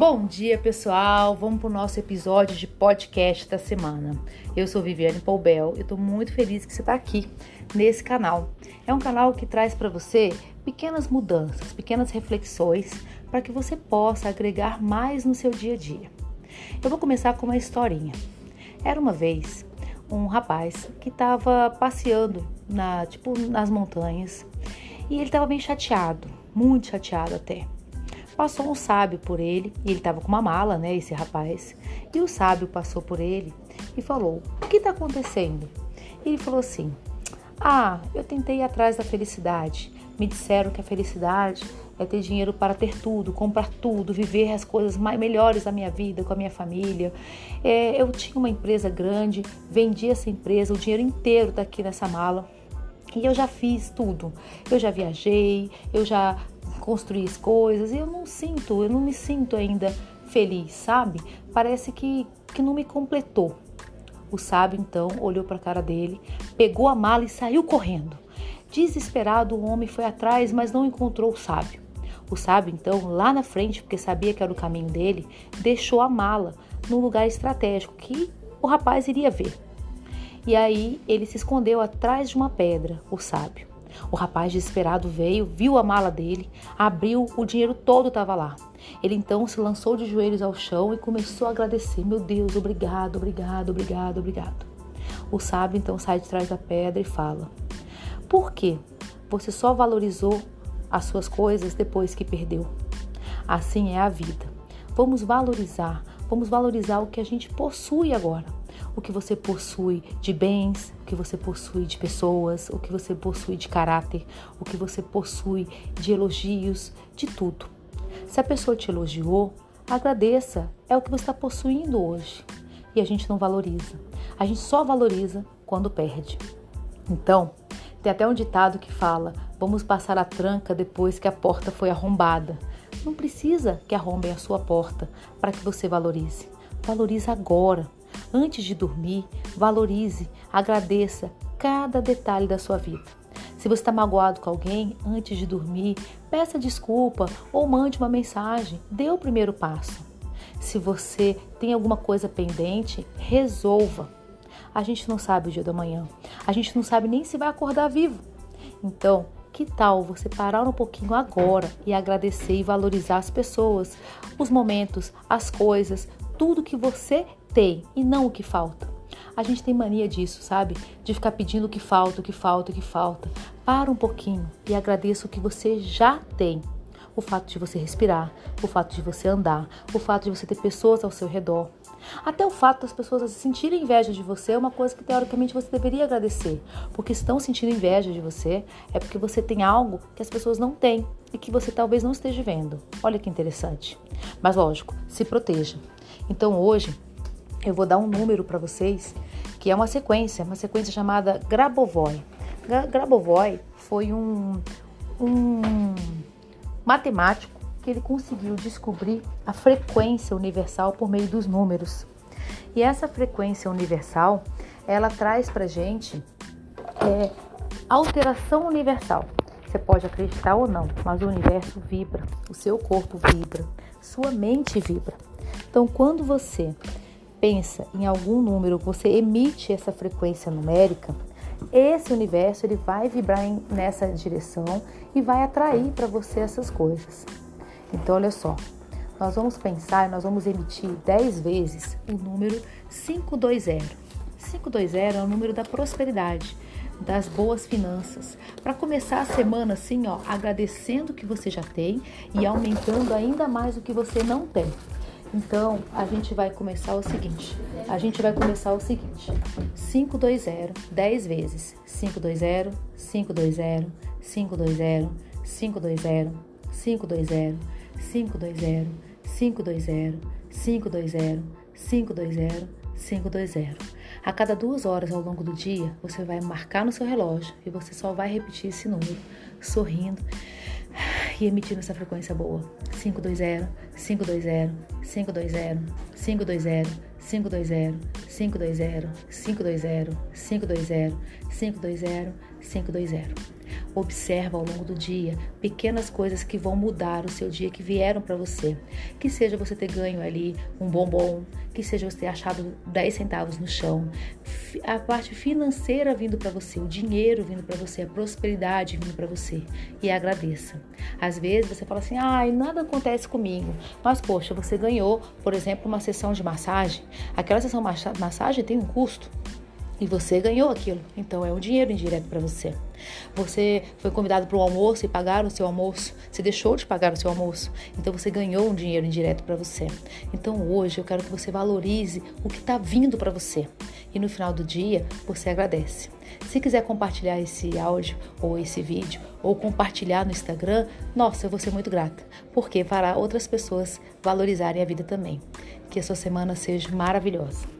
Bom dia, pessoal. Vamos para o nosso episódio de podcast da semana. Eu sou Viviane Paubel e estou muito feliz que você está aqui nesse canal. É um canal que traz para você pequenas mudanças, pequenas reflexões para que você possa agregar mais no seu dia a dia. Eu vou começar com uma historinha. Era uma vez um rapaz que estava passeando na, tipo, nas montanhas e ele estava bem chateado, muito chateado até. Passou um sábio por ele, e ele estava com uma mala, né, esse rapaz. E o sábio passou por ele e falou: "O que está acontecendo?" Ele falou assim: "Ah, eu tentei ir atrás da felicidade. Me disseram que a felicidade é ter dinheiro para ter tudo, comprar tudo, viver as coisas mais, melhores da minha vida com a minha família. É, eu tinha uma empresa grande, vendi essa empresa, o dinheiro inteiro está aqui nessa mala. E eu já fiz tudo. Eu já viajei, eu já construí as coisas e eu não sinto, eu não me sinto ainda feliz, sabe? Parece que, que não me completou. O sábio então olhou para a cara dele, pegou a mala e saiu correndo. Desesperado, o homem foi atrás, mas não encontrou o sábio. O sábio, então, lá na frente, porque sabia que era o caminho dele, deixou a mala num lugar estratégico que o rapaz iria ver. E aí ele se escondeu atrás de uma pedra, o sábio. O rapaz desesperado veio, viu a mala dele, abriu, o dinheiro todo estava lá. Ele então se lançou de joelhos ao chão e começou a agradecer: Meu Deus, obrigado, obrigado, obrigado, obrigado. O sábio então sai de trás da pedra e fala: Por que você só valorizou as suas coisas depois que perdeu? Assim é a vida. Vamos valorizar, vamos valorizar o que a gente possui agora o que você possui de bens, o que você possui de pessoas, o que você possui de caráter, o que você possui de elogios, de tudo. Se a pessoa te elogiou, agradeça, é o que você está possuindo hoje. E a gente não valoriza. A gente só valoriza quando perde. Então, tem até um ditado que fala: vamos passar a tranca depois que a porta foi arrombada. Não precisa que arrombem a sua porta para que você valorize. Valorize agora. Antes de dormir, valorize, agradeça cada detalhe da sua vida. Se você está magoado com alguém, antes de dormir, peça desculpa ou mande uma mensagem. Dê o primeiro passo. Se você tem alguma coisa pendente, resolva. A gente não sabe o dia da manhã. A gente não sabe nem se vai acordar vivo. Então, que tal você parar um pouquinho agora e agradecer e valorizar as pessoas, os momentos, as coisas, tudo que você tem e não o que falta. A gente tem mania disso, sabe? De ficar pedindo o que falta, o que falta, o que falta. Para um pouquinho e agradeça o que você já tem. O fato de você respirar, o fato de você andar, o fato de você ter pessoas ao seu redor. Até o fato das pessoas sentirem inveja de você é uma coisa que teoricamente você deveria agradecer. Porque estão sentindo inveja de você, é porque você tem algo que as pessoas não têm e que você talvez não esteja vendo. Olha que interessante. Mas lógico, se proteja. Então hoje eu vou dar um número para vocês, que é uma sequência, uma sequência chamada Grabovoi. Grabovoi foi um, um matemático que ele conseguiu descobrir a frequência universal por meio dos números. E essa frequência universal, ela traz para gente é, alteração universal. Você pode acreditar ou não, mas o universo vibra, o seu corpo vibra, sua mente vibra. Então, quando você pensa em algum número, você emite essa frequência numérica, esse universo ele vai vibrar em, nessa direção e vai atrair para você essas coisas. Então, olha só, nós vamos pensar, nós vamos emitir 10 vezes o número 520. 520 é o número da prosperidade, das boas finanças. Para começar a semana assim, ó, agradecendo o que você já tem e aumentando ainda mais o que você não tem. Então, a gente vai começar o seguinte. A gente vai começar o seguinte. 520 10 vezes. 520 520 520 520 520 520 520 520 520 520. A cada duas horas ao longo do dia, você vai marcar no seu relógio e você só vai repetir esse número, sorrindo emitindo essa frequência boa. 520, 520, 520, 520, 520, 520, 520, 520, 520, 520. Observa ao longo do dia pequenas coisas que vão mudar o seu dia, que vieram para você. Que seja você ter ganho ali um bombom, que seja você ter achado 10 centavos no chão, a parte financeira vindo para você, o dinheiro vindo para você, a prosperidade vindo para você. E agradeça. Às vezes você fala assim: ai, nada acontece comigo. Mas, poxa, você ganhou, por exemplo, uma sessão de massagem. Aquela sessão de massagem tem um custo. E você ganhou aquilo. Então é um dinheiro indireto para você. Você foi convidado para um almoço e pagaram o seu almoço. Você deixou de pagar o seu almoço. Então você ganhou um dinheiro indireto para você. Então hoje eu quero que você valorize o que está vindo para você. E no final do dia você agradece. Se quiser compartilhar esse áudio ou esse vídeo ou compartilhar no Instagram, nossa, eu vou ser muito grata, porque fará outras pessoas valorizarem a vida também. Que a sua semana seja maravilhosa.